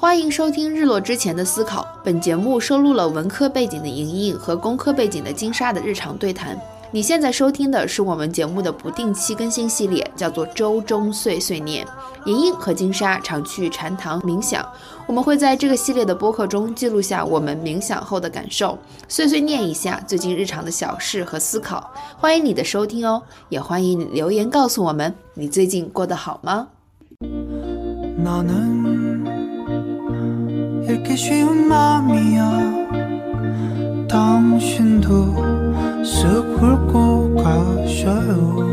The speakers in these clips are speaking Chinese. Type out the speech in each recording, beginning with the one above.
欢迎收听《日落之前的思考》。本节目收录了文科背景的莹莹和工科背景的金沙的日常对谈。你现在收听的是我们节目的不定期更新系列，叫做《周中碎碎念》。莹莹和金沙常去禅堂冥想，我们会在这个系列的播客中记录下我们冥想后的感受，碎碎念一下最近日常的小事和思考。欢迎你的收听哦，也欢迎你留言告诉我们你最近过得好吗？읽기 쉬운 맘이야 당신도 쓱 훑고 가셔요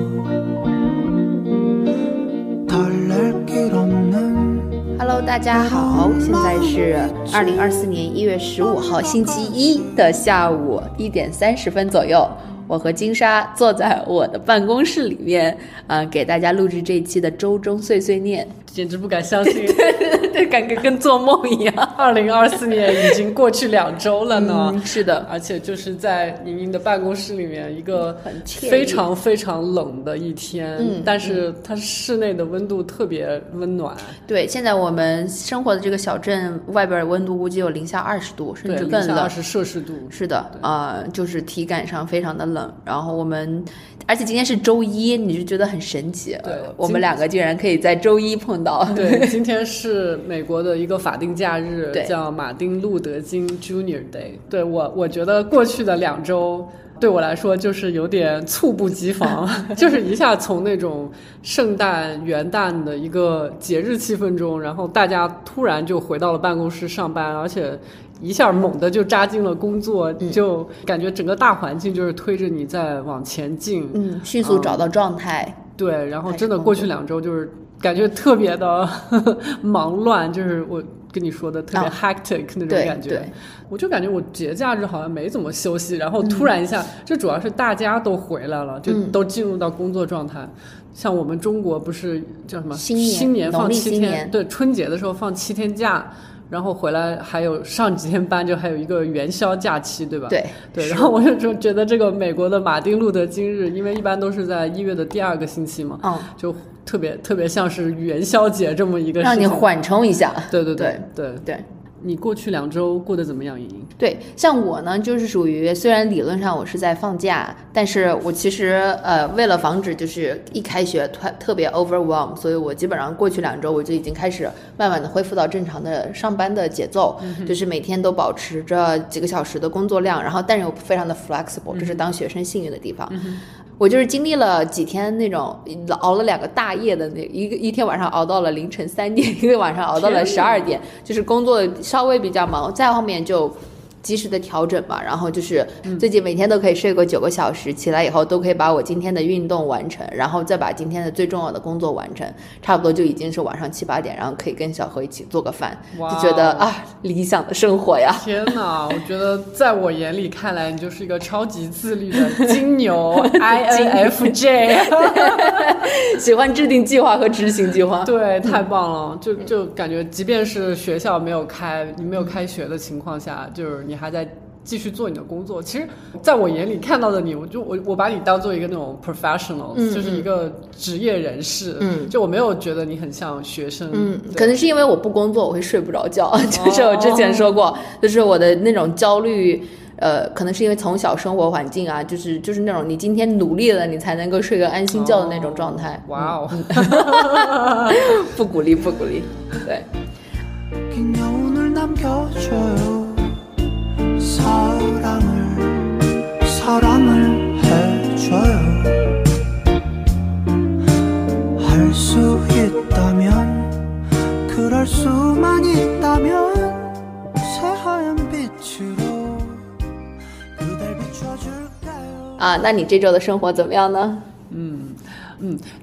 달랠 길 없는 Hello，大家好，现在是二零二四年一月十五号星期一的下午一点三十分左右。我和金沙坐在我的办公室里面，啊、给大家录制这一期的周中碎碎念， 简直不敢相信，对，感觉跟做梦一样。二零二四年已经过去两周了呢。嗯，是的，而且就是在宁宁的办公室里面，一个非常非常冷的一天，嗯但是它室内的温度特别温暖，对，现在我们生活的这个小镇外边温度估计有零下二十度，甚，至更冷零下二。十摄氏度。是的，啊、就是体感上非常的冷。然后我们，而且今天是周一，你就觉得很神奇。对呃我们两个竟然可以在周一碰到。对，今天是美国的一个法定假日对，叫马丁路德金 Junior Day。对我，我觉得过去的两周。对我来说，就是有点猝不及防，就是一下从那种圣诞、元旦的一个节日气氛中，然后大家突然就回到了办公室上班，而且一下猛地就扎进了工作，嗯就感觉整个大环境就是推着你在往前进。嗯，迅速找到状态。对，然后真的过去两周就是感觉特别的 忙乱，就是我跟你说的特别啊 hectic 那种感觉。对我就感觉我节假日好像没怎么休息，然后突然一下，这主要是大家都回来了，就嗯都进入到工作状态。像我们中国不是叫什么新年放七天，对，春节的时候放七天假。然后回来还有上几天班，就还有一个元宵假期，对吧？对对。然后我就就觉得这个美国的马丁路德金日，因为一般都是在一月的第二个星期嘛，嗯，就特别特别像是元宵节这么一个。让你缓冲一下。对对对对对。对你过去两周过得怎么样，莹莹？对，像我呢，就是属于虽然理论上我是在放假，但是我其实呃，为了防止就是一开学特特别 overwhelm，所以我基本上过去两周我就已经开始慢慢的恢复到正常的上班的节奏，就是每天都保持着几个小时的工作量，然后但是又非常的 flexible，这是当学生幸运的地方。我就是经历了几天那种熬了两个大夜的那一个一天晚上熬到了凌晨三点，一个晚上熬到了十二点，就是工作稍微比较忙，再后面就。及时的调整嘛，然后就是最近每天都可以睡个九个小时，起来以后都可以把我今天的运动完成，然后再把今天的最重要的工作完成，差不多就已经是晚上七八点，然后可以跟小何一起做个饭，哇就觉得啊理想的生活呀。天哪！我觉得在我眼里看来，你就是一个超级自律的金牛 INFJ。喜欢制定计划和执行计划。对，太棒了！就就感觉，即便是学校没有开，你没有开学的情况下，就是你还在继续做你的工作其实在我眼里看到的你我就我我把你当做一个那种 professional 就是一个职业人士嗯。就我没有觉得你很像学生嗯可能是因为我不工作我会睡不着觉就是我之前说过就是我的那种焦虑呃可能是因为从小生活环境啊就是就是那种你今天努力了你才能够睡个安心觉的那种状态哇哦 不鼓励不鼓励对。 사랑을 사랑을 해줘요 할 수 있다면 그럴 수만 있다면 새하얀 빛으로 그댈 비춰줄까요 啊，那你这周的生活怎么样呢？嗯，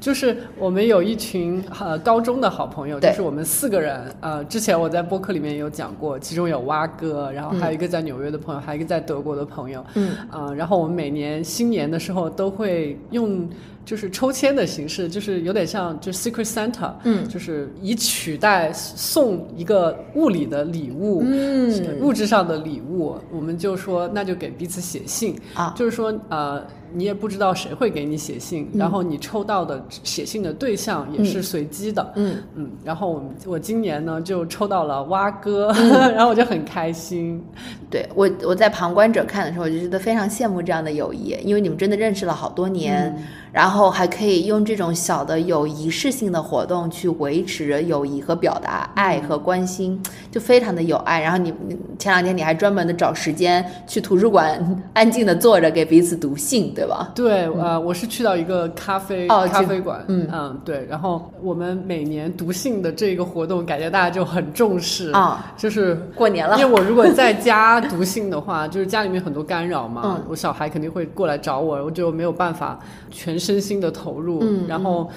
就是我们有一群呃高中的好朋友，就是我们四个人。呃，之前我在播客里面有讲过，其中有蛙哥，然后还有一个在纽约的朋友，还有一个在德国的朋友。嗯，啊、然后我们每年新年的时候都会用就是抽签的形式，就是有点像就是 Secret Santa，嗯。就是以取代送一个物理的礼物，嗯。物质上的礼物，我们就说那就给彼此写信啊。就是说呃。你也不知道谁会给你写信，然后你抽到的写信的对象也是随机的，嗯。嗯，然后我我今年呢就抽到了蛙哥，然后我就很开心。对我我在旁观者看的时候，我就觉得非常羡慕这样的友谊，因为你们真的认识了好多年，嗯然后还可以用这种小的有仪式性的活动去维持友谊和表达爱和关心，就非常的有爱。然后你你前两天你还专门的找时间去图书馆安静的坐着给彼此读信，对吧？对，呃，我是去到一个咖啡、哦咖啡馆，嗯嗯对，然后我们每年读信的这个活动，感觉大家就很重视啊，就是过年了因为我如果在家读信的话，就是家里面很多干扰嘛，嗯我小孩肯定会过来找我，我就没有办法全身心的投入。嗯然后，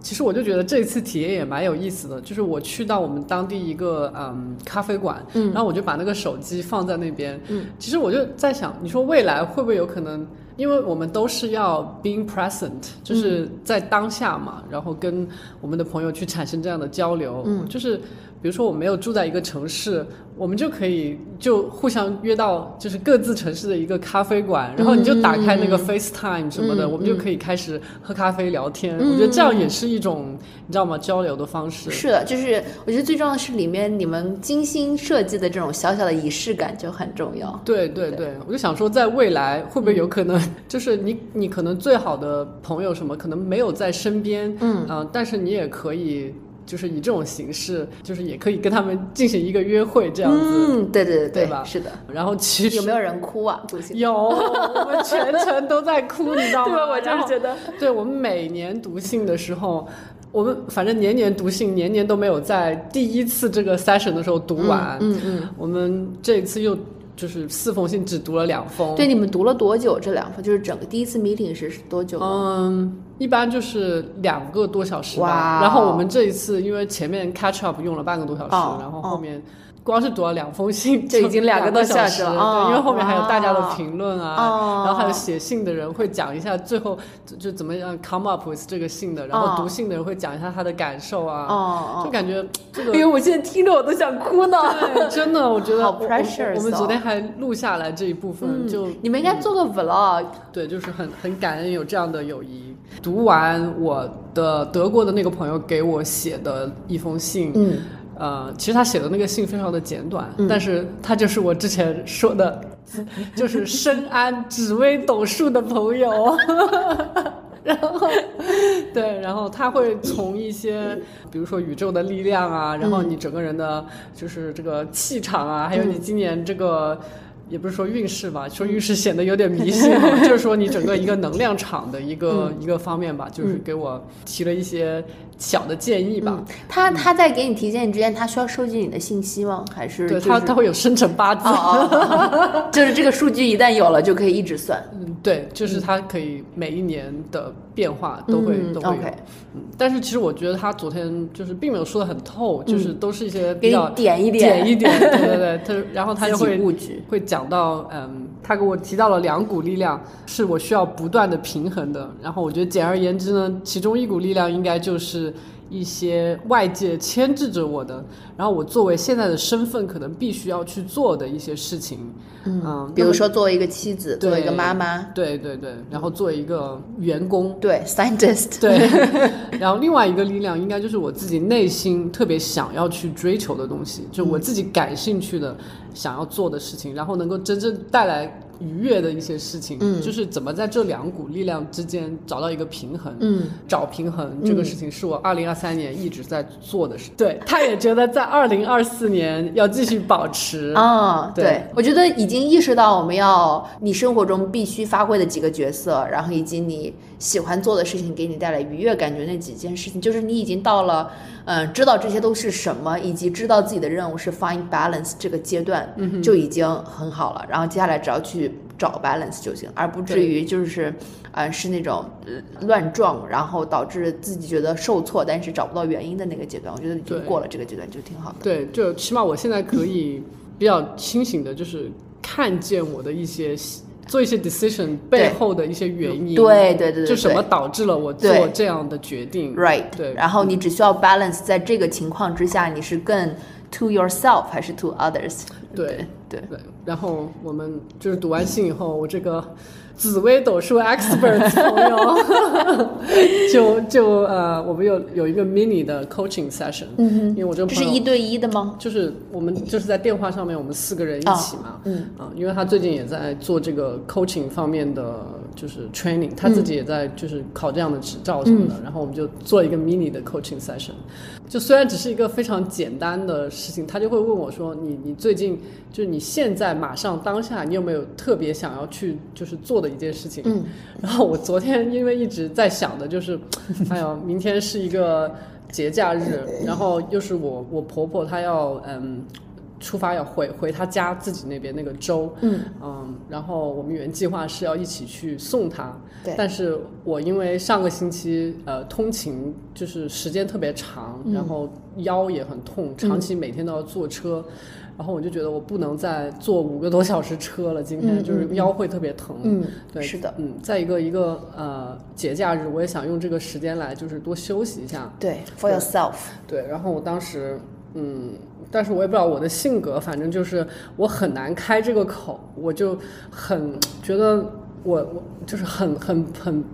其实我就觉得这次体验也蛮有意思的，就是我去到我们当地一个嗯咖啡馆，嗯然后我就把那个手机放在那边，嗯，其实我就在想，你说未来会不会有可能？因为我们都是要 being present，就是在当下嘛，然后跟我们的朋友去产生这样的交流。嗯就是比如说我没有住在一个城市，我们就可以就互相约到就是各自城市的一个咖啡馆，然后你就打开那个 FaceTime 什么的，嗯我们就可以开始喝咖啡聊天。嗯我觉得这样也是一种你知道吗？交流的方式。是的，就是我觉得最重要的是里面你们精心设计的这种小小的仪式感就很重要。对对对，我就想说，在未来会不会有可能，就是你你可能最好的朋友什么，可能没有在身边，嗯呃但是你也可以，就是以这种形式，就是也可以跟他们进行一个约会这样子。嗯，对对对对吧是的。然后其实有没有人哭啊？读信有，我们全程都在哭，你知道吗？对，我就是觉得，对我们每年读信的时候，我们反正年年读信，年年都没有在第一次这个 session 的时候读完。嗯嗯我们这一次又就是四封信只读了两封。对，你们读了多久？这两封就是整个第一次 meeting 是是多久？嗯，一般就是两个多小时吧。然后我们这一次因为前面 catch up 用了半个多小时，哦然后后面。光是读了两封信就已经两两个多小小时了。因为后面还有大家的评论啊，哦然后还有写信的人会讲一下最后就就怎么样 come up with 这个信的，然后哦读信的人会讲一下他的感受啊，就感觉这个因为，我现在听着我都想哭呢。对，真的，我觉得好我们哦昨天还录下来这一部分，嗯就你们应该做个 vlog，对，就是很很感恩有这样的友谊。读完我的德国的那个朋友给我写的一封信，嗯，呃，其实他写的那个信非常的简短，嗯但是他就是我之前说的，就是深谙紫薇斗数的朋友。然后，对，然后他会从一些，比如说宇宙的力量啊，然后你整个人的就是这个气场啊，还有你今年这个。也不是说运势吧，说运势显得有点迷信哈，就是说你整个一个能量场的一个、一个方面吧，就是给我提了一些小的建议吧。嗯他他在给你提建议之前，他需要收集你的信息吗？还是对他，就是他会有生辰八字。哦哦哦，就是这个数据一旦有了，就可以一直算。嗯，对，就是他可以每一年的变化都会、嗯都会有。OK 嗯，但是其实我觉得他昨天就是并没有说的很透，就是都是一些比较点一点点一点，对对对，他然后他就会会讲到，嗯，他给我提到了两股力量是我需要不断的平衡的，然后我觉得简而言之呢，其中一股力量应该就是。一些外界牵制着我的，然后我作为现在的身份，可能必须要去做的一些事情，嗯，比如说作为一个妻子，作为一个妈妈，对对对，然后作为一个员工，对 scientist，对，然后另外一个力量应该就是我自己内心特别想要去追求的东西，就我自己感兴趣的、想要做的事情，然后能够真正带来愉悦的一些事情，嗯。就是怎么在这两股力量之间找到一个平衡，嗯，找平衡这个事情是我二零二三年一直在做的事，对，他也觉得在二零二四年要继续保持，啊、对。对，我觉得已经意识到我们要你生活中必须发挥的几个角色，然后以及你喜欢做的事情给你带来愉悦感觉那几件事情，就是你已经到了，嗯、知道这些都是什么，以及知道自己的任务是 find balance 这个阶段，就已经很好了。然后接下来只要去找 balance 就行，而不至于就是，呃，是那种呃乱撞，然后导致自己觉得受挫，但是找不到原因的那个阶段。我觉得已经过了这个阶段就挺好的。对，就起码我现在可以比较清醒的，就是看见我的一些做一些 decision 背后的一些原因，对对对对就什么导致了我做这样的决定。Right，对，然后你只需要 balance 在这个情况之下，你是更 to yourself 还是 to others？对。对，对，然后我们就是读完信以后，我这个紫薇斗数 expert 朋友 就就呃，我们有有一个 mini 的 coaching session，嗯哼，因为我这个这是一对一的吗？就是我们就是在电话上面，我们四个人一起嘛，嗯啊，因为他最近也在做这个 coaching 方面的就是 training，他自己也在就是考这样的执照什么的，然后我们就做一个 mini 的 coaching session，就虽然只是一个非常简单的事情，他就会问我说，你你最近就是你现在马上当下，你有没有特别想要去就是做的一件事情？嗯，然后我昨天因为一直在想的就是，哎呀，明天是一个节假日，然后又是我我婆婆她要嗯。出发要回回她家自己那边那个州，嗯然后我们原计划是要一起去送她，对但是我因为上个星期呃通勤就是时间特别长，嗯然后腰也很痛，长期每天都要坐车，然后我就觉得我不能再坐五个多小时车了，今天嗯就是腰会特别疼，嗯，对，是的，嗯，再一个一个呃节假日，我也想用这个时间来就是多休息一下，对，for yourself。对，然后我当时嗯，但是我也不知道我的性格，反正就是我很难开这个口，我就很觉得我我就是很很很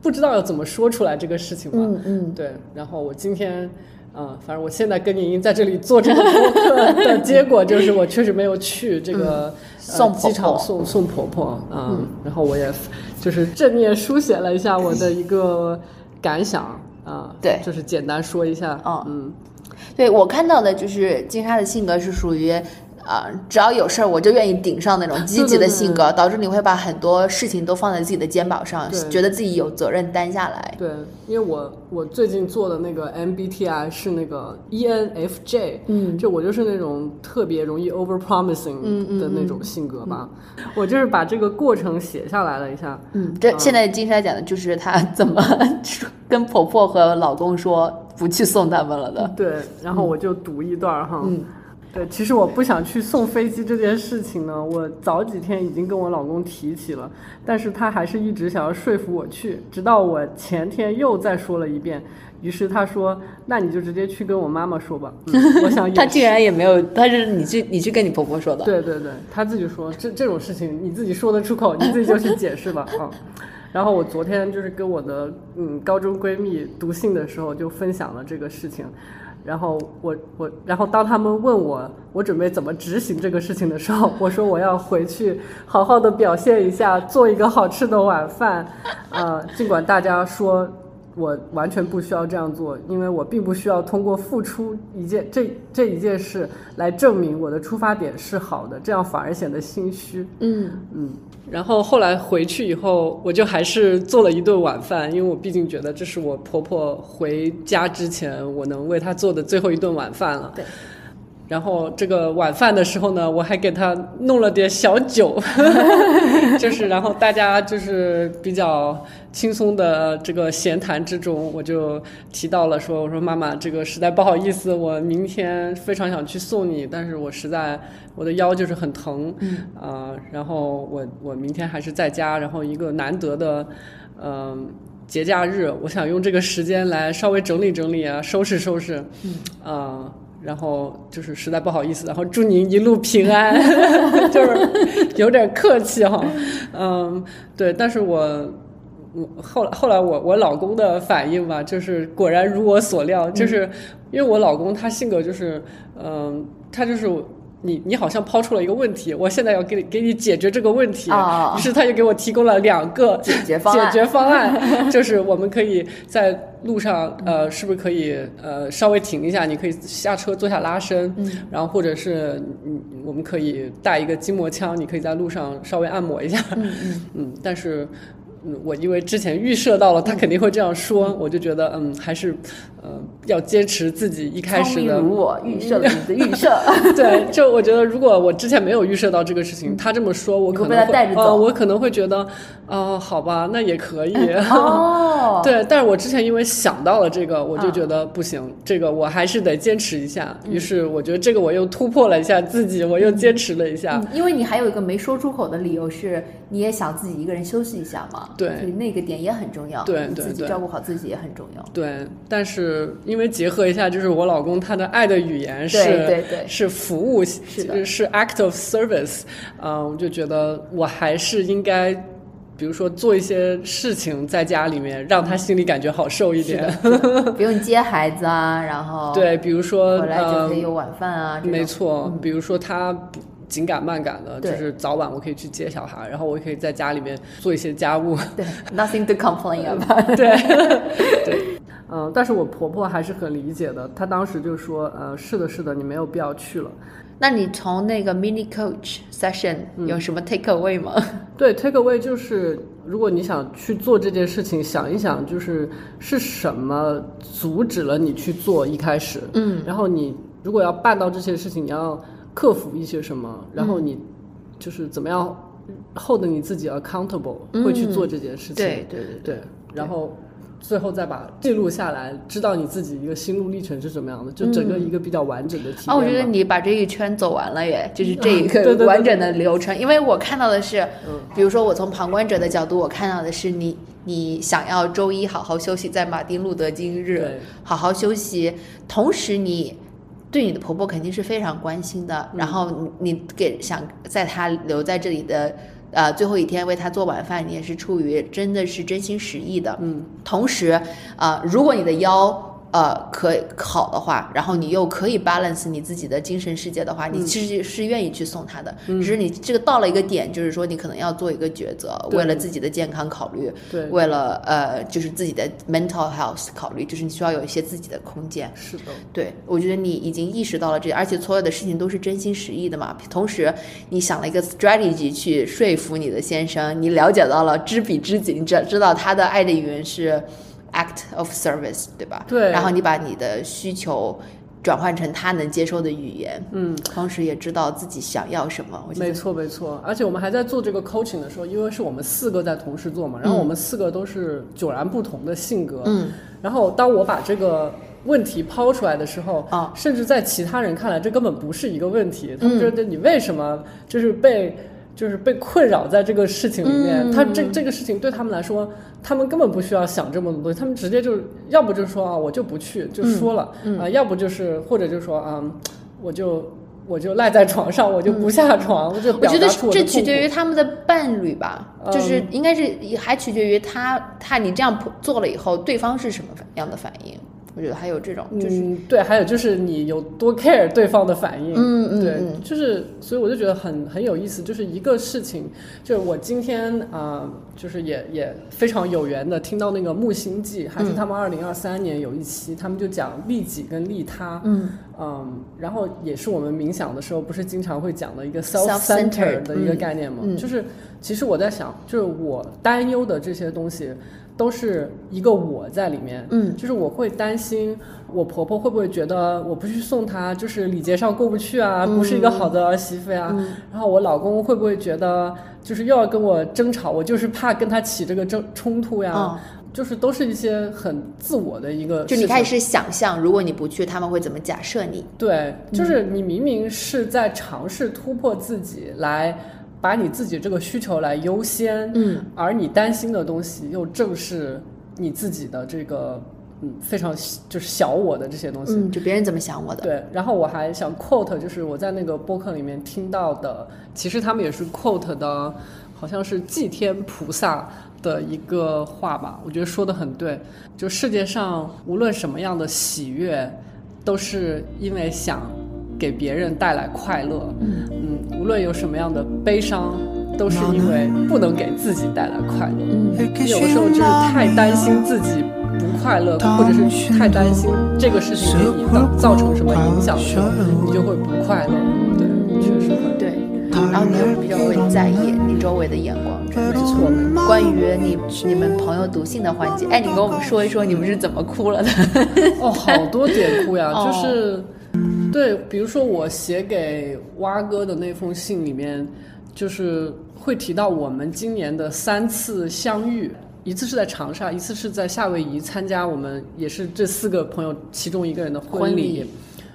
不知道要怎么说出来这个事情嘛，嗯嗯，对，然后我今天。嗯，反正我现在跟您在这里做这个播客的结果就是，我确实没有去这个、呃送婆机场送送婆婆，嗯，然后我也就是正面书写了一下我的一个感想啊，对就是简单说一下，嗯嗯，对我看到的就是金莎的性格是属于。啊、只要有事儿我就愿意顶上那种积极的性格，导致你会把很多事情都放在自己的肩膀上，觉得自己有责任担下来。对，因为我我最近做的那个 MBTI 是那个 E ENFJ，嗯。就我就是那种特别容易 over promising 的那种性格吧，我就是把这个过程写下来了一下，嗯，这现在金山讲的就是她 怎么 跟婆婆和老公说不去送他们了的。对，然后我就读一段儿哈。嗯对，其实我不想去送飞机这件事情呢，我早几天已经跟我老公提起了，但是他还是一直想要说服我去，直到我前天又再说了一遍，于是他说：“那你就直接去跟我妈妈说吧。嗯”我想 也她竟然也没有，但是你去你去跟你婆婆说的。对对对，他自己说这这种事情你自己说得出口，你自己就去解释吧啊。然后我昨天就是跟我的嗯高中闺蜜读信的时候就分享了这个事情，然后我我然后当他们问我我准备怎么执行这个事情的时候，我说我要回去好好的表现一下，做一个好吃的晚饭，呃，尽管大家说。我完全不需要这样做，因为我并不需要通过付出一件这这一件事来证明我的出发点是好的，这样反而显得心虚。嗯嗯，然后后来回去以后，我就还是做了一顿晚饭，因为我毕竟觉得这是我婆婆回家之前我能为她做的最后一顿晚饭了。对。然后这个晚饭的时候呢，我还给他弄了点小酒，就是然后大家就是比较轻松的这个闲谈之中，我就提到了说，我说妈妈，这个实在不好意思，我明天非常想去送你，但是我实在我的腰就是很疼，嗯。啊、然后我我明天还是在家，然后一个难得的，嗯、节假日，我想用这个时间来稍微整理整理啊，收拾收拾，嗯。啊、然后就是实在不好意思，然后祝您一路平安，就是有点客气哈，嗯，对，但是我。我后来后来我我老公的反应吧，就是果然如我所料，就是因为我老公他性格就是，嗯、他就是你你好像抛出了一个问题，我现在要给你给你解决这个问题，啊。于是他就给我提供了两个解决方案。解决方案 就是我们可以在路上，呃，是不是可以呃稍微停一下？你可以下车做下拉伸，嗯然后或者是嗯，我们可以带一个筋膜枪，你可以在路上稍微按摩一下，嗯嗯嗯，但是嗯我因为之前预设到了他肯定会这样说，我就觉得嗯，还是呃要坚持自己一开始的如我，预设了你的预设。对，就我觉得，如果我之前没有预设到这个事情，他这么说，我可能会呃，带着走我可能会觉得，哦、好吧，那也可以。哦，对，但是我之前因为想到了这个，我就啊觉得不行，这个我还是得坚持一下。于是我觉得这个我又突破了一下自己，我又坚持了一下。嗯，因为你还有一个没说出口的理由是，你也想自己一个人休息一下嘛。对所以那个点也很重要。对对对自己照顾好自己也很重要。对，但是因为结合一下，就是我老公他的爱的语言是对对对是服务，是是 act of service，嗯、我就觉得我还是应该，比如说做一些事情在家里面，让他心里感觉好受一点。不用接孩子啊，然后对，比如说回来就呃可以有晚饭啊。没错，比如说他不紧赶慢赶的，就是早晚我可以去接小孩，然后我也可以在家里面做一些家务。对，nothing to complain about。对 对，嗯，但是我婆婆还是很理解的，她当时就说，呃，是的，是的，你没有必要去了。那你从那个 mini coach session 有什么 take away 吗？对，take away 就是，如果你想去做这件事情，想一想，就是是什么阻止了你去做一开始，嗯，然后你如果要办到这些事情，你要克服一些什么，然后你就是怎么样 hold 你自己 accountable，、会去做这件事情，对对对对，然后最后再把记录下来，知道你自己一个心路历程是什么样的，就整个一个比较完整的体。啊，我觉得你把这一圈走完了耶，就是这一个完整的流程。因为我看到的是，比如说我从旁观者的角度，我看到的是你你想要周一好好休息，在马丁路德金日对。好好休息，同时你。对你的婆婆肯定是非常关心的，然后你你给想在她留在这里的呃最后一天为她做晚饭，你也是出于真的是真心实意的。嗯，同时，呃，如果你的腰呃可好的话，然后你又可以 balance 你自己的精神世界的话，你其实是愿意去送他的。只是你这个到了一个点，就是说你可能要做一个抉择，对为了自己的健康考虑，对，为了呃就是自己的 mental health 考虑，就是你需要有一些自己的空间。是的，对，我觉得你已经意识到了这，而且所有的事情都是真心实意的嘛。同时，你想了一个 strategy 去说服你的先生，你了解到了知彼知己，你知知道他的爱的语言是 act of service，对吧？对然后你把你的需求转换成他能接受的语言，嗯。同时也知道自己想要什么。我觉得没错，没错，而且我们还在做这个 coaching 的时候，因为是我们四个在同时做嘛，然后我们四个都是迥然不同的性格，嗯，然后当我把这个问题抛出来的时候，啊甚至在其他人看来，这根本不是一个问题，他嗯们觉得你为什么就是被。就是被困扰在这个事情里面，嗯他这这个事情对他们来说，他们根本不需要想这么多东西，他们直接就要不就说啊我就不去，就说了，嗯啊、要不就是或者就说啊、我就我就赖在床上，我就不下床，我就我觉得表达这取决于他们的伴侣吧，就是嗯应该是还取决于他他你这样做了以后，对方是什么样的反应。我觉得还有这种，就是嗯，对，还有就是你有多 care 对方的反应，嗯嗯对，嗯。就是所以我就觉得很很有意思，就是一个事情，就是我今天啊、呃就是也也非常有缘的听到那个木星记，还是他们二零二三年有一期，他们就讲利己跟利他，嗯。嗯，然后也是我们冥想的时候，不是经常会讲的一个 Self-centered，self-centered 的一个嗯概念吗？嗯。就是其实我在想，就是我担忧的这些东西，都是一个我在里面。嗯。就是我会担心我婆婆会不会觉得我不去送她，就是礼节上过不去啊，不是一个好的儿媳妇呀、嗯。然后我老公会不会觉得就是又要跟我争吵，我就是怕跟他起这个争冲突呀？哦就是都是一些很自我的一个，就你开始想象，如果你不去，他们会怎么假设你？对，就是你明明是在尝试突破自己，来把你自己这个需求来优先，嗯，而你担心的东西又正是你自己的这个嗯非常就是小我的这些东西。嗯，就别人怎么想我的？对，然后我还想 quote，就是我在那个播客里面听到的，其实他们也是 quote 的，好像是祭天菩萨的一个话吧，我觉得说的很对。就世界上无论什么样的喜悦，都是因为想给别人带来快乐。嗯,无论有什么样的悲伤，都是因为不能给自己带来快乐。嗯，有时候就是太担心自己。不快乐，或者是太担心这个事情给你造造成什么影响的时候，你就会不快乐。对，确实会。对，然后你又比较会在意你周围的眼光，真的是错的。关于你你们朋友读信的环节，哎，你跟我们说一说你们是怎么哭了的？哦，好多点哭呀，就是。对，比如说我写给蛙哥的那封信里面，就是会提到我们今年的三次相遇。一次是在长沙，一次是在夏威夷参加我们也是这四个朋友其中一个人的婚礼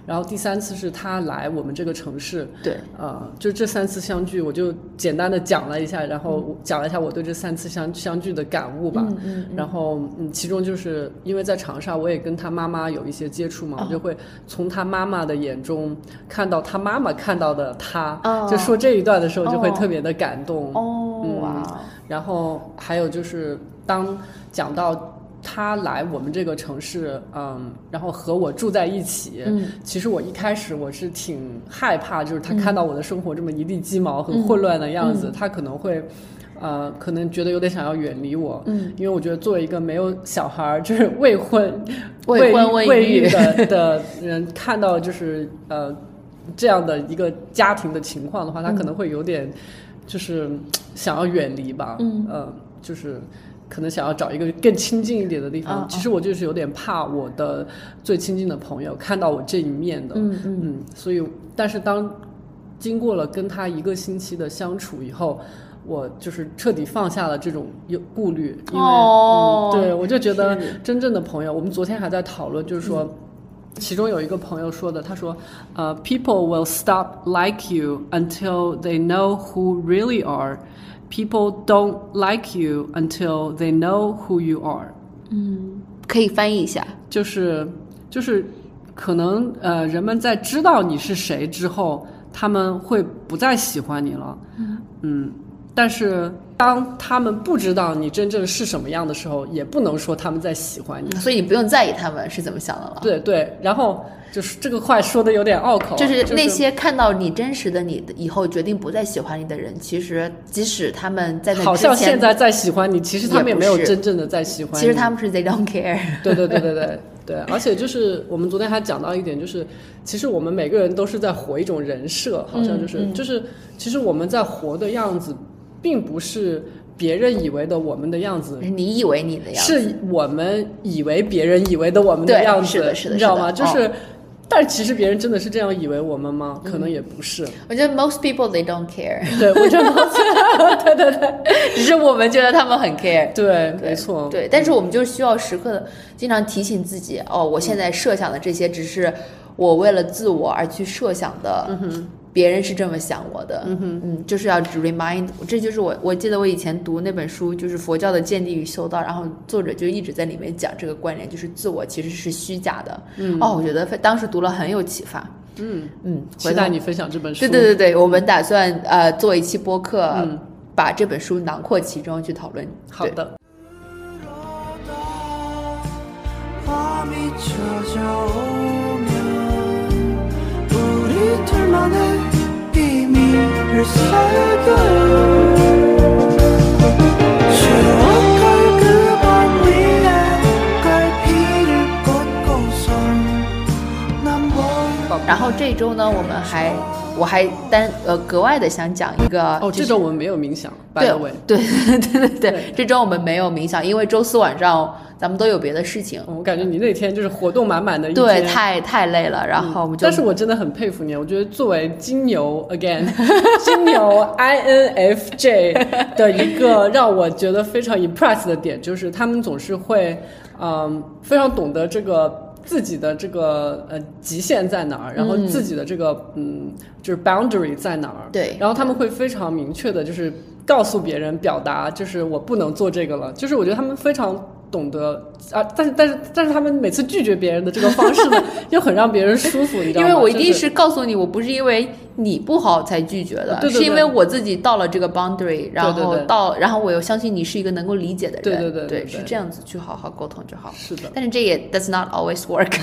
然后第三次是他来我们这个城市，对，呃，就这三次相聚，我就简单的讲了一下，然后讲了一下我对这三次相相聚的感悟吧。嗯然后嗯，其中就是因为在长沙，我也跟他妈妈有一些接触嘛，哦。我就会从他妈妈的眼中看到他妈妈看到的他，哦。就说这一段的时候就会哦。特别的感动。哦嗯哇，然后还有就是，当讲到他来我们这个城市，嗯，然后和我住在一起，嗯，其实我一开始我是挺害怕，就是他看到我的生活这么一地鸡毛、很混乱的样子，他可能会。呃，可能觉得有点想要远离我，嗯，因为我觉得作为一个没有小孩儿，就是未婚、未婚未未育。育的 的人，看到就是呃这样的一个家庭的情况的话，他可能会有点就是想要远离吧，嗯。呃，就是可能想要找一个更亲近一点的地方。其实我就是有点怕我的最亲近的朋友看到我这一面的，嗯所以但是当经过了跟他一个星期的相处以后。我就是彻底放下了这种有顾虑，因为、哦嗯、对我就觉得真正的朋友，我们昨天还在讨论，就是说，其中有一个朋友说的，他说，呃，people will stop like you until they know who really are. People don't like you until they know who you are. 嗯可以翻译一下。就是就是可能呃，人们在知道你是谁之后，他们会不再喜欢你了。嗯，但是当他们不知道你真正是什么样的时候，也不能说他们在喜欢你。所以你不用在意他们是怎么想的了。对对，然后就是这个话说的有点拗口啊，就是那些看到你真实的你以后决定不再喜欢你的人，其实即使他们在那好，像现在在喜欢你，其实他们也没有真正的在喜欢你。其实他们是 they don't care。对对对对对对，而且就是我们昨天还讲到一点，就是其实我们每个人都是在活一种人设，好像就是、嗯就是其实我们在活的样子，并不是别人以为的我们的样子。你以为你的样子，是我们以为别人以为的我们的样子，是的是的你知道吗？就是，但其实别人真的是这样以为我们吗？可能也不是。我觉得 most people they don't care，对，我觉得，对对对只是我们觉得他们很 care。对，对没错，对，但是我们就需要时刻的经常提醒自己，哦，我现在设想的这些只是我为了自我而去设想的，别人是这么想我的，嗯哼，嗯就是要 remind，这就是我我记得我以前读那本书，就是佛教的《见地与修道》，然后作者就一直在里面讲这个观念，就是自我其实是虚假的，嗯，哦，我觉得当时读了很有启发，嗯，嗯，期待你分享这本书。对对对对，我们打算呃做一期播客，嗯。把这本书囊括其中去讨论。好的。밤이 나만의 비밀을 새겨요 然后这周呢，我们还我还单呃格外的想讲一个哦，就是这周我们没有冥想，by 对 the way。对 对对对对这周我们没有冥想，因为周四晚上咱们都有别的事情，我感觉你那天就是活动满满的一对，太太累了，然后我们就但是我真的很佩服你，我觉得作为金牛 again，金牛 INFJ 的一个让我觉得非常 impress 的点，就是他们总是会，嗯，非常懂得这个自己的这个呃极限在哪儿，然后自己的这个嗯就是 boundary 在哪儿，对。然后他们会非常明确的，就是告诉别人表达，就是我不能做这个了，就是我觉得他们非常。懂得啊，但是但是但是他们每次拒绝别人的这个方式呢，又很让别人舒服，你知道吗？因为我一定是告诉你，我不是因为你不好才拒绝的，对对对是因为我自己到了这个 boundary，然后到，然后我又相信你是一个能够理解的人，对对对对对是这样子去好好沟通就好。是的，但是这也 does not always work，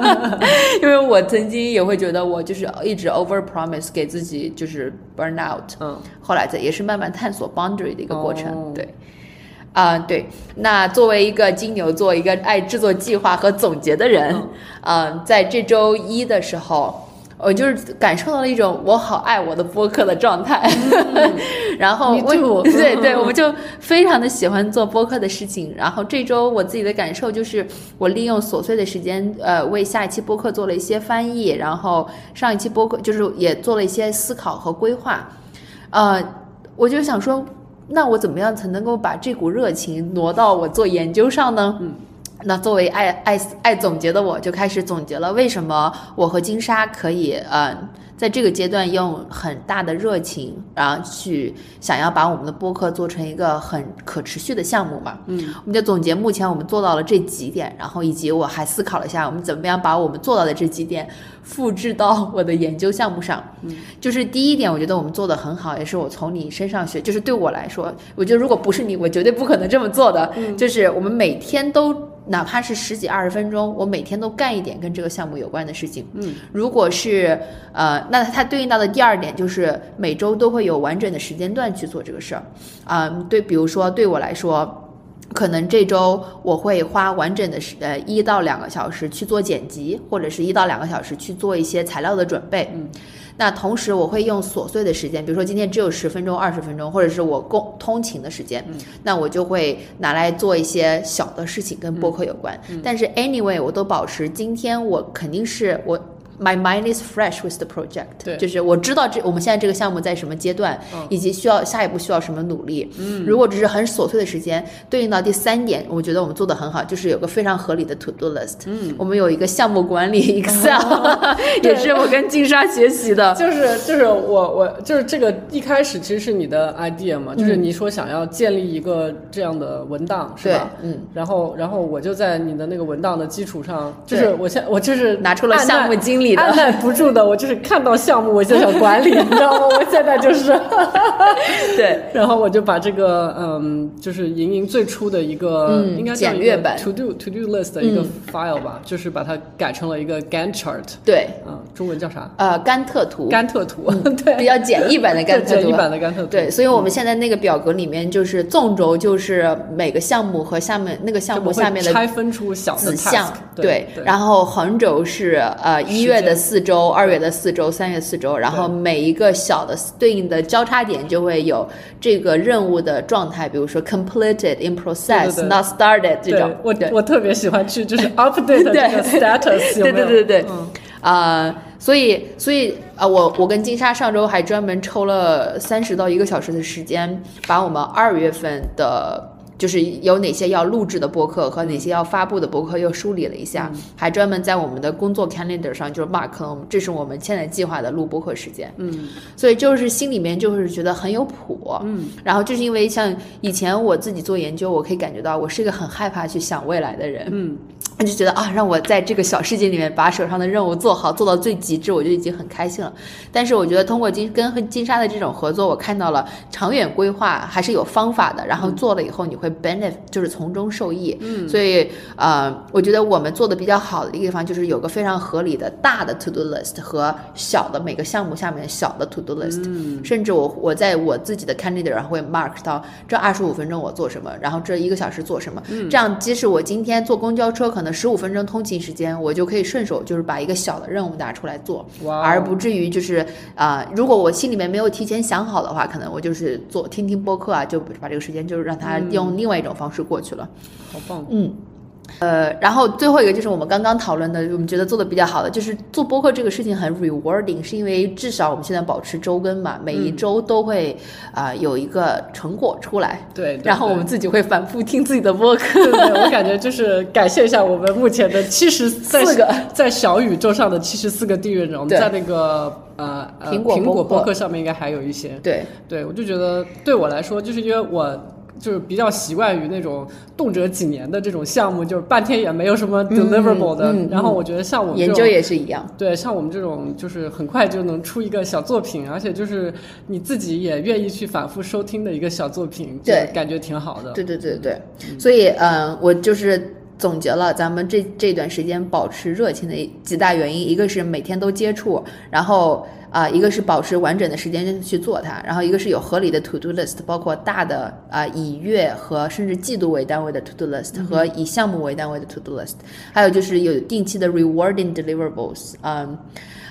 因为我曾经也会觉得我就是一直 over promise 给自己就是 burn out，嗯，后来这也是慢慢探索 boundary 的一个过程，哦。对。啊、对，那作为一个金牛座，一个爱制作计划和总结的人，嗯、在这周一的时候，我就是感受到了一种我好爱我的播客的状态。然后我 对对，我们就非常的喜欢做播客的事情。然后这周我自己的感受就是，我利用琐碎的时间，呃，为下一期播客做了一些翻译，然后上一期播客就是也做了一些思考和规划。呃，我就想说，那我怎么样才能够把这股热情挪到我做研究上呢？嗯。那作为爱爱爱总结的我，就开始总结了为什么我和金沙可以呃，在这个阶段用很大的热情，然后去想要把我们的播客做成一个很可持续的项目嘛。嗯，我们就总结目前我们做到了这几点，然后以及我还思考了一下，我们怎么样把我们做到的这几点复制到 我的研究项目上。嗯，就是第一点，我觉得我们做的很好，也是我从你身上学，就是对我来说，我觉得如果不是你，我绝对不可能这么做的。嗯就是我们每天都。哪怕是十几二十分钟，我每天都干一点跟这个项目有关的事情。嗯，如果是呃，那它对应到的第二点就是每周都会有完整的时间段去做这个事儿。啊、对，比如说对我来说，可能这周我会花完整的时呃一到两个小时去做剪辑，或者是一到两个小时去做一些材料的准备。嗯。那同时，我会用琐碎的时间，比如说今天只有十分钟、二十分钟，或者是我公通勤的时间，那我就会拿来做一些小的事情，跟播客有关。但是 anyway，我都保持今天我肯定是我 my mind is fresh with the project，对就是我知道这我们现在这个项目在什么阶段，以及需要下一步需要什么努力。嗯，如果只是很琐碎的时间，对应到第三点，我觉得我们做的很好，就是有个非常合理的 to do list。嗯，我们有一个项目管理 Excel，也是我跟金沙学习的。就是就是我我就是这个一开始其实是你的 idea 嘛，就是嗯你说想要建立一个这样的文档是吧？嗯，然后然后我就在你的那个文档的基础上，就是我现我就是拿出了项目经理的按耐不住的，我就是看到项目我就想管理，你知道吗？我现在就是。对，然后我就把这个嗯，就是莹莹最初的一个、嗯应该简略版。to do to do list 的一个嗯。file 吧，就是把它改成了一个 Gantt chart，对，嗯，中文叫啥？呃，甘特图，甘特图，对，比较简易版的甘特图，简易版的甘特图，对，所以我们现在那个表格里面就是纵轴，就是每个项目和下面那个项目下面的拆分出小的子项，对，然后横轴是呃一月的四周、二月的四周、三月四周，然后每一个小的对应的交叉点就会有这个任务的状态，比如说 completed、in 对 process、对。not started 这种。我对。我特别喜欢去就是 update 这个 status，有对对对对，嗯。呃，所以所以啊、呃我我跟金沙上周还专门抽了三十到一个小时的时间，把我们二月份的。就是有哪些要录制的播客和哪些要发布的播客又梳理了一下，还专门在我们的工作 calendar 上就是 mark 了我们这是我们现在计划的录播客时间。嗯，所以就是心里面就是觉得很有谱。嗯，然后就是因为像以前我自己做研究，我可以感觉到我是一个很害怕去想未来的人。嗯，我就觉得啊，让我在这个小世界里面把手上的任务做好，做到最极致，我就已经很开心了。但是我觉得通过金跟金沙的这种合作，我看到了长远规划还是有方法的，然后做了以后你会 benefit，就是从中受益。嗯，所以呃，我觉得我们做的比较好的一个地方就是有个非常合理的大的 to do list 和小的每个项目下面小的 to do list。嗯，甚至我我在我自己的 calendar 上会 mark 到这二十五分钟我做什么，然后这一个小时做什么。这样即使我今天坐公交车可能十五分钟通勤时间，我就可以顺手就是把一个小的任务拿出来做，哇哦而不至于就是啊、如果我心里面没有提前想好的话，可能我就是做听听播客啊，就把这个时间就是让它用另外一种方式过去了。好棒，嗯。呃，然后最后一个就是我们刚刚讨论的，我们觉得做的比较好的，就是做播客这个事情很 rewarding，是因为至少我们现在保持周更嘛，每一周都会啊、有一个成果出来，对，对然后我们自己会反复听自己的播客，对对对，我感觉就是感谢一下我们目前的七十四个。在小宇宙上的七十四个订阅者，我们在那个呃呃苹果苹果播客。上面应该还有一些。对，对，我就觉得对我来说，就是因为我就是比较习惯于那种动辄几年的这种项目，就是半天也没有什么 deliverable 的。嗯嗯然后我觉得像我们研究也是一样。对，像我们这种就是很快就能出一个小作品，而且就是你自己也愿意去反复收听的一个小作品，就对感觉挺好的。对对对对，所以嗯、呃我就是总结了咱们这这段时间保持热情的几大原因，一个是每天都接触，然后啊、一个是保持完整的时间去做它，然后一个是有合理的 to do list，包括大的啊、以月和甚至季度为单位的 to do list 和以项目为单位的 to do list，还有就是有定期的 rewarding deliverables，嗯。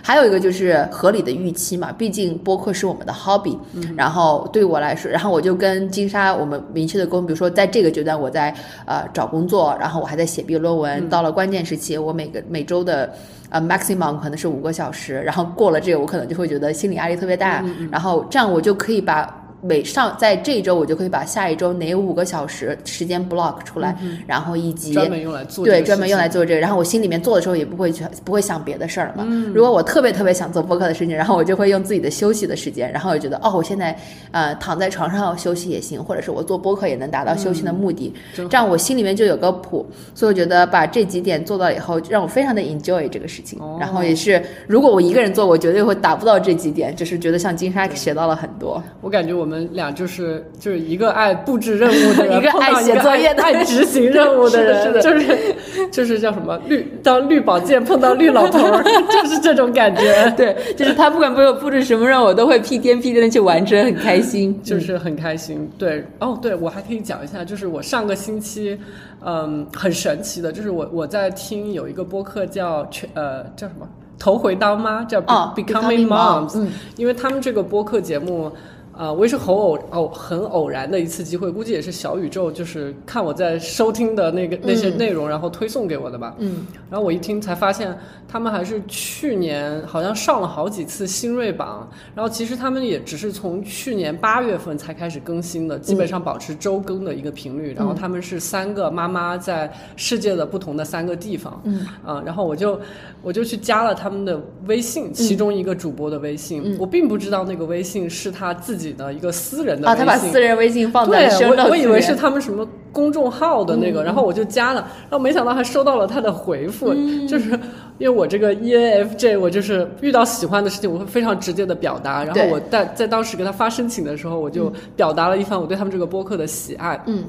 还有一个就是合理的预期嘛，毕竟播客是我们的 hobby，、然后对我来说，然后我就跟金莎我们明确的沟通，比如说在这个阶段我在呃找工作，然后我还在写毕业论文，到了关键时期，我每个每周的。呃，maximum 可能是五个小时，然后过了这个，我可能就会觉得心理压力特别大，然后这样我就可以把每上在这一周，我就可以把下一周哪五个小时时间 block 出来，然后以及专门用来做这个对专门用来做这个，然后我心里面做的时候也不会去不会想别的事儿了嘛。嗯如果我特别特别想做播客的事情，然后我就会用自己的休息的时间，然后我觉得哦，我现在呃躺在床上休息也行，或者是我做播客也能达到休息的目的，这样我心里面就有个谱。所以我觉得把这几点做到以后，让我非常的 enjoy 这个事情。哦然后也是，如果我一个人做，我绝对会达不到这几点，就是觉得像金莎学到了很多。我感觉我们俩就是就是一个爱布置任务的人，一个爱写作业的爱爱执行任务的人，是的是就是就是叫什么绿当绿宝剑碰到绿老头儿，就是这种感觉，对，就是他不管给我布置什么任务，我都会屁颠屁颠的去完成，很开心。就是很开心。对，哦，对我还可以讲一下，就是我上个星期，嗯，很神奇的，就是我我在听有一个播客叫全呃叫什么头回当妈，叫 Becoming Becoming Moms，Moms，嗯因为他们这个播客节目。呃，我也是很偶偶很偶然的一次机会，估计也是小宇宙，就是看我在收听的那个那些内容，然后推送给我的吧。嗯，然后我一听才发现，他们还是去年好像上了好几次新锐榜，然后其实他们也只是从去年八月份才开始更新的，基本上保持周更的一个频率。然后他们是三个妈妈在世界的不同的三个地方，嗯。啊，然后我就我就去加了他们的微信，其中一个主播的微信，我并不知道那个微信是他自己的一个私人的微啊，信。他把私人微信放在对我我以为是他们什么公众号的那个，然后我就加了，然后没想到还收到了他的回复，就是因为我这个 E ENFJ，我就是遇到喜欢的事情，我会非常直接的表达，然后我在在当时给他发申请的时候，我就表达了一番我对他们这个播客的喜爱，嗯。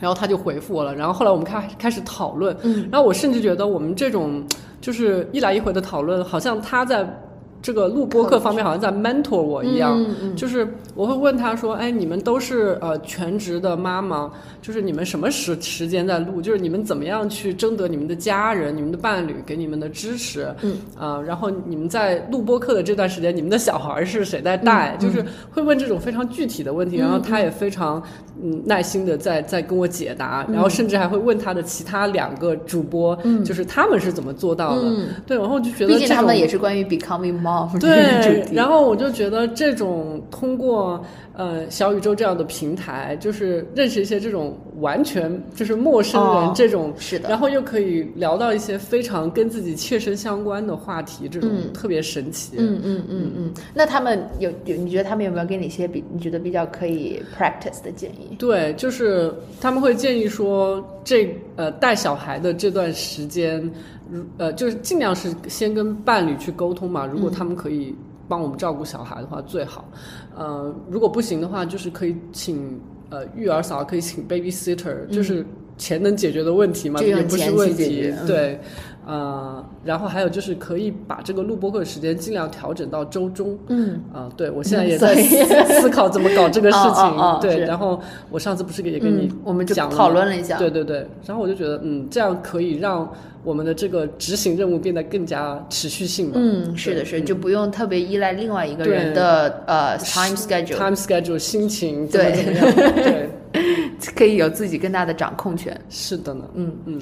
然后他就回复我了，然后后来我们开开始讨论，嗯。然后我甚至觉得我们这种就是一来一回的讨论，好像他在这个录播课方面好像在 mentor 我一样，嗯嗯就是我会问他说：“哎，你们都是呃全职的妈妈，就是你们什么时时间在录？就是你们怎么样去征得你们的家人、你们的伴侣给你们的支持？嗯，啊、然后你们在录播课的这段时间，你们的小孩是谁在带？嗯就是会问这种非常具体的问题，然后他也非常嗯耐心的在在跟我解答，然后甚至还会问他的其他两个主播，就是他们是怎么做到的？嗯对，然后我就觉得毕竟他们也是关于 becoming 对。然后我就觉得这种通过呃小宇宙这样的平台，就是认识一些这种完全就是陌生人哦这种，是的然后又可以聊到一些非常跟自己切身相关的话题，这种嗯特别神奇。嗯嗯嗯嗯，那他们有有，你觉得他们有没有给你一些比你觉得比较可以 practice 的建议？对，就是他们会建议说，这呃带小孩的这段时间，如呃就是尽量是先跟伴侣去沟通嘛。如果他们可以帮我们照顾小孩的话，最好。呃，如果不行的话，就是可以请呃育儿嫂，可以请 babysitter，就是钱能解决的问题嘛，也不是问题对，呃，然后还有就是可以把这个录播课时间尽量调整到周中。嗯啊、对我现在嗯也在 思思考怎么搞这个事情。哦哦哦对，然后我上次不是也跟你嗯我们就讨论了一下对对对，然后我就觉得，嗯，这样可以让我们的这个执行任务变得更加持续性嘛。嗯，是的，是的就不用特别依赖另外一个人的呃 time schedule，time schedule 心情怎么对怎么样？对，可以有自己更大的掌控权。是的呢。嗯嗯，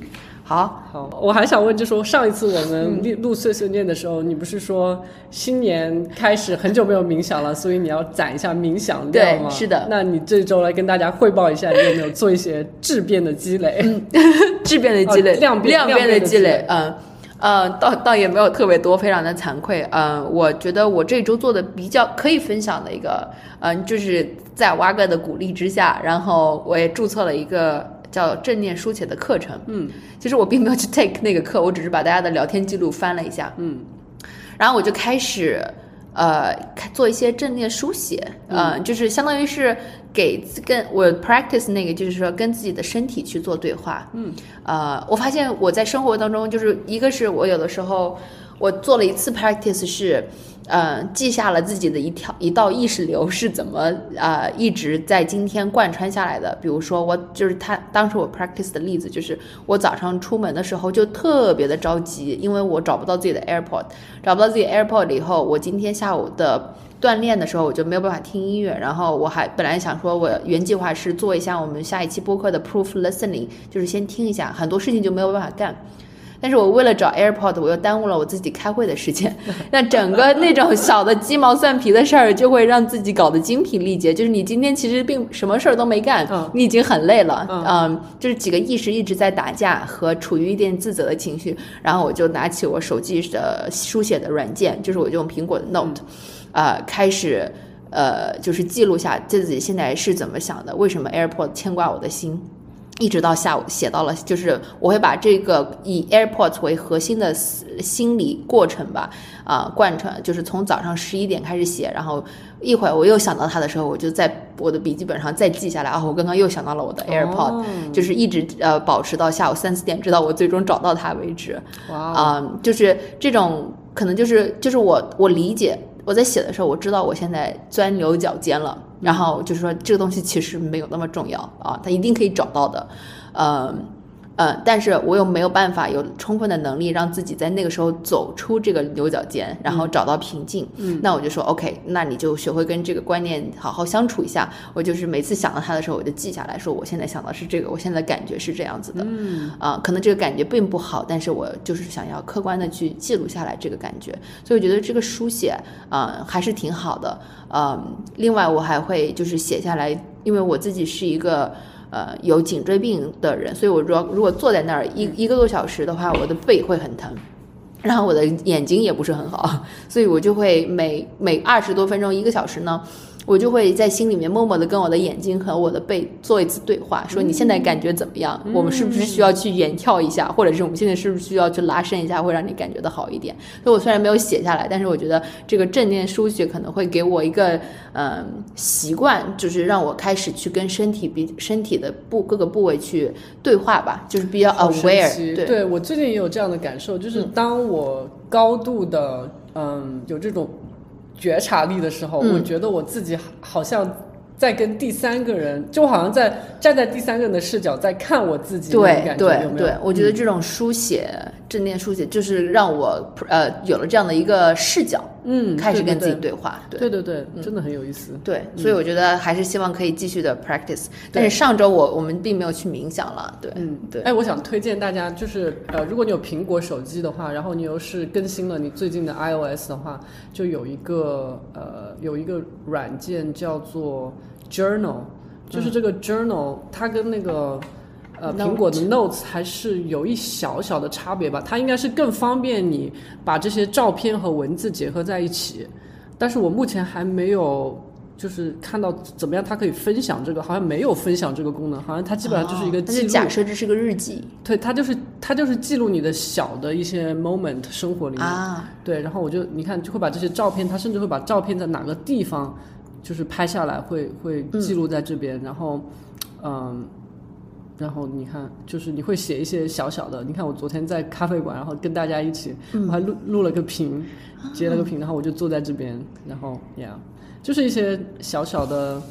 好，好，我还想问，就说上一次我嗯们录录碎碎念的时候，你不是说新年开始很久没有冥想了，所以你要攒一下冥想量吗？对是的那你这周来跟大家汇报一下，你有没有做一些质变的积累？质变的积累，哦量变量变的积累积累，嗯。呃，倒倒也没有特别多，非常的惭愧。嗯、我觉得我这周做的比较可以分享的一个，嗯、就是在蛙哥的鼓励之下，然后我也注册了一个叫正念书写的课程。嗯其实我并没有去 take 那个课，我只是把大家的聊天记录翻了一下，嗯然后我就开始呃开做一些正念书写，呃，就是相当于是给跟我 practice 那个，就是说跟自己的身体去做对话。嗯，呃，我发现我在生活当中，就是一个是我有的时候我做了一次 practice 是。呃，记下了自己的一条一道意识流是怎么呃一直在今天贯穿下来的。比如说，我就是他当时我 practice 的例子，就是我早上出门的时候就特别的着急，因为我找不到自己的 AirPod，找不到自己 AirPod 了以后，我今天下午的锻炼的时候我就没有办法听音乐，然后我还本来想说我原计划是做一下我们下一期播客的 proof listening，就是先听一下，很多事情就没有办法干。但是我为了找 AirPod，我又耽误了我自己开会的时间，那整个那种小的鸡毛蒜皮的事儿，就会让自己搞得精疲力竭。就是你今天其实并什么事儿都没干，嗯你已经很累了，嗯嗯，就是几个意识一直在打架和处于一点自责的情绪，然后我就拿起我手机的书写的软件，就是我用苹果的 Note，呃，开始呃，就是记录下自己现在是怎么想的，为什么 AirPod 牵挂我的心。一直到下午写到了，就是我会把这个以 AirPods 为核心的心理过程吧，啊、贯穿，就是从早上十一点开始写，然后一会儿我又想到它的时候，我就在我的笔记本上再记下来啊，我刚刚又想到了我的 AirPod，、哦就是一直呃保持到下午三四点，直到我最终找到它为止。啊、就是这种可能就是就是我我理解我在写的时候，我知道我现在钻牛角尖了，然后就是说这个东西其实没有那么重要啊，他一定可以找到的，嗯。呃，但是我又没有办法有充分的能力让自己在那个时候走出这个牛角尖，然后找到平静。嗯那我就说 OK，那你就学会跟这个观念好好相处一下。我就是每次想到它的时候，我就记下来说，我现在想到是这个，我现在的感觉是这样子的。嗯啊、可能这个感觉并不好，但是我就是想要客观的去记录下来这个感觉，所以我觉得这个书写啊、还是挺好的。嗯，另外我还会就是写下来，因为我自己是一个。呃，有颈椎病的人，所以我如果如果坐在那儿一一个多小时的话，我的背会很疼，然后我的眼睛也不是很好，所以我就会每每二十多分钟一个小时呢，我就会在心里面默默的跟我的眼睛和我的背做一次对话，说你现在感觉怎么样？我们是不是需要去远眺一下，或者是我们现在是不是需要去拉伸一下，会让你感觉的好一点？所以我虽然没有写下来，但是我觉得这个正念书写可能会给我一个嗯、习惯，就是让我开始去跟身体比身体的部各个部位去对话吧，就是比较 aware，对对我最近也有这样的感受，就是当我高度的嗯有这种觉察力的时候，嗯我觉得我自己好像在跟第三个人，就好像在站在第三个人的视角在看我自己那种对感觉，对有没有？对，我觉得这种书写、正念书写，就是让我呃有了这样的一个视角，嗯，开始跟自己对对话。对对对对，真的很有意思。对，所以我觉得还是希望可以继续的 practice。但是上周我我们并没有去冥想了，对，嗯，对，哎，我想推荐大家，就是呃，如果你有苹果手机的话，然后你又是更新了你最近的 iOS 的话，就有一个呃有一个软件叫做 Journal，就是这个 Journal，它跟那个呃苹果的 Notes 还是有一小小的差别吧，它应该是更方便你把这些照片和文字结合在一起，但是我目前还没有。就是看到怎么样，它可以分享这个，好像没有分享这个功能，好像它基本上就是一个哦那就记录。假设这是个日记对，它就是它就是记录你的小的一些 moment 生活里面。啊，对，然后我就你看就会把这些照片，它甚至会把照片在哪个地方就是拍下来，会会记录在这边，然后嗯。然后你看，就是你会写一些小小的。你看，我昨天在咖啡馆，然后跟大家一起，我还录录了个屏，截了个屏，然后我就坐在这边，然后呀，就是一些小小的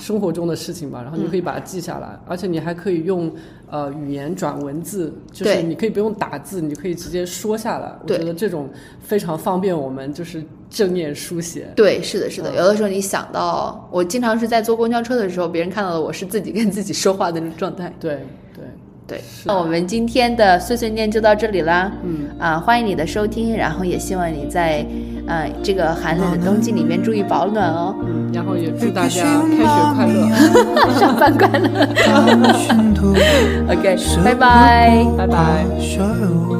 生活中的事情吧。然后你可以把它记下来，而且你还可以用呃语言转文字，就是你可以不用打字，你可以直接说下来。我觉得这种非常方便我们就是正念书写。对，是的，是的。嗯有的时候你想到，我经常是在坐公交车的时候，别人看到的我是自己跟自己说话的那种状态。对对，那我们今天的碎碎念就到这里啦。嗯啊，欢迎你的收听，然后也希望你在呃这个寒冷的冬季里面注意保暖哦。嗯，然后也祝大家开学快乐，上班快乐。OK，拜拜，拜拜。